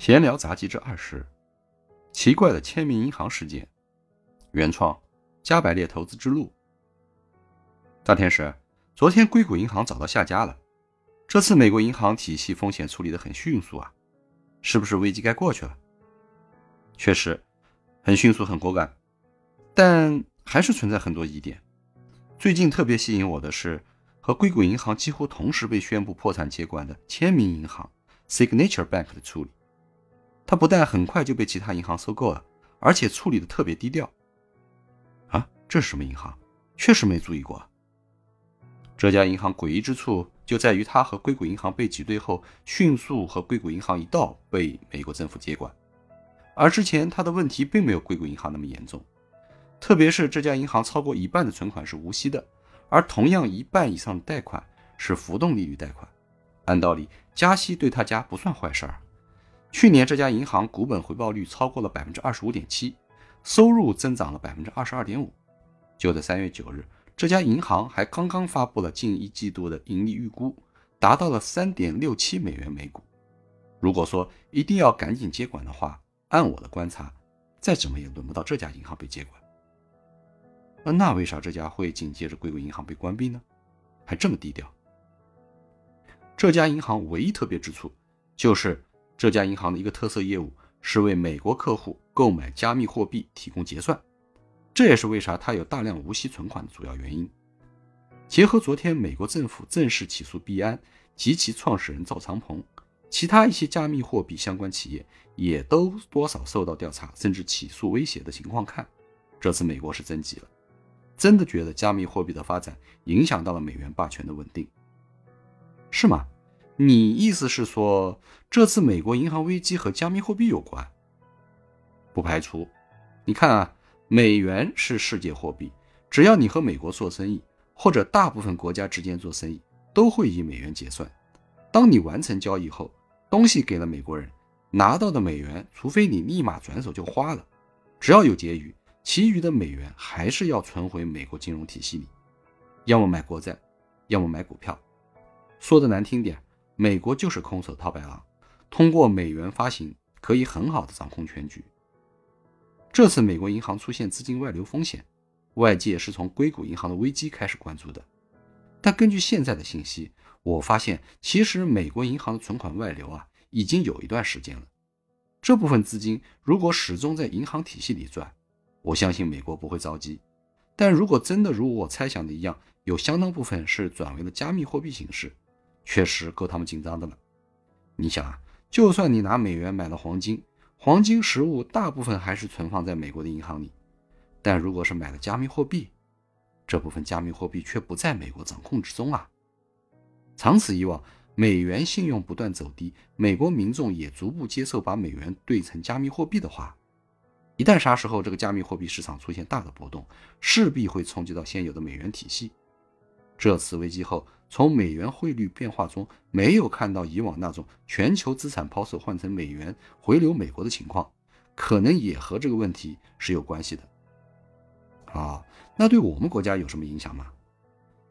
闲聊杂技之二十：奇怪的签名银行事件。原创：加百列投资之路。大天使，昨天硅谷银行找到下家了。这次美国银行体系风险处理的很迅速啊，是不是危机该过去了？确实，很迅速，很果敢，但还是存在很多疑点。最近特别吸引我的是，和硅谷银行几乎同时被宣布破产接管的签名银行 （Signature Bank） 的处理。它不但很快就被其他银行收购了，而且处理的特别低调。啊，这是什么银行？确实没注意过。这家银行诡异之处就在于，它和硅谷银行被挤兑后，迅速和硅谷银行一道被美国政府接管。而之前它的问题并没有硅谷银行那么严重，特别是这家银行超过一半的存款是无息的，而同样一半以上的贷款是浮动利率贷款。按道理，加息对他家不算坏事儿。去年这家银行股本回报率超过了百分之二十五点七，收入增长了百分之二十二点五。就在三月九日，这家银行还刚刚发布了近一季度的盈利预估，达到了三点六七美元每股。如果说一定要赶紧接管的话，按我的观察，再怎么也轮不到这家银行被接管。那为啥这家会紧接着硅谷银行被关闭呢？还这么低调？这家银行唯一特别之处就是。这家银行的一个特色业务是为美国客户购买加密货币提供结算，这也是为啥它有大量无息存款的主要原因。结合昨天美国政府正式起诉币安及其创始人赵长鹏，其他一些加密货币相关企业也都多少受到调查，甚至起诉威胁的情况看，这次美国是真急了，真的觉得加密货币的发展影响到了美元霸权的稳定，是吗？你意思是说，这次美国银行危机和加密货币有关？不排除。你看啊，美元是世界货币，只要你和美国做生意，或者大部分国家之间做生意，都会以美元结算。当你完成交易后，东西给了美国人，拿到的美元，除非你立马转手就花了，只要有结余，其余的美元还是要存回美国金融体系里，要么买国债，要么买股票。说的难听点。美国就是空手套白狼，通过美元发行可以很好的掌控全局。这次美国银行出现资金外流风险，外界是从硅谷银行的危机开始关注的。但根据现在的信息，我发现其实美国银行的存款外流啊，已经有一段时间了。这部分资金如果始终在银行体系里转，我相信美国不会着急。但如果真的如我猜想的一样，有相当部分是转为了加密货币形式。确实够他们紧张的了。你想啊，就算你拿美元买了黄金，黄金实物大部分还是存放在美国的银行里。但如果是买了加密货币，这部分加密货币却不在美国掌控之中啊。长此以往，美元信用不断走低，美国民众也逐步接受把美元兑成加密货币的话，一旦啥时候这个加密货币市场出现大的波动，势必会冲击到现有的美元体系。这次危机后。从美元汇率变化中，没有看到以往那种全球资产抛售换成美元回流美国的情况，可能也和这个问题是有关系的。啊，那对我们国家有什么影响吗？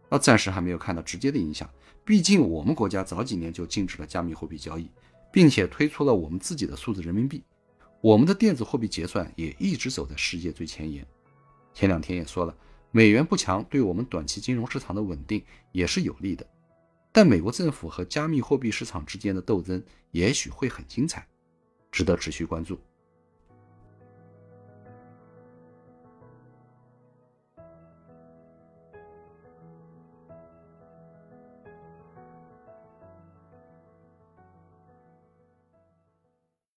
啊，暂时还没有看到直接的影响。毕竟我们国家早几年就禁止了加密货币交易，并且推出了我们自己的数字人民币，我们的电子货币结算也一直走在世界最前沿。前两天也说了。美元不强，对我们短期金融市场的稳定也是有利的。但美国政府和加密货币市场之间的斗争也许会很精彩，值得持续关注。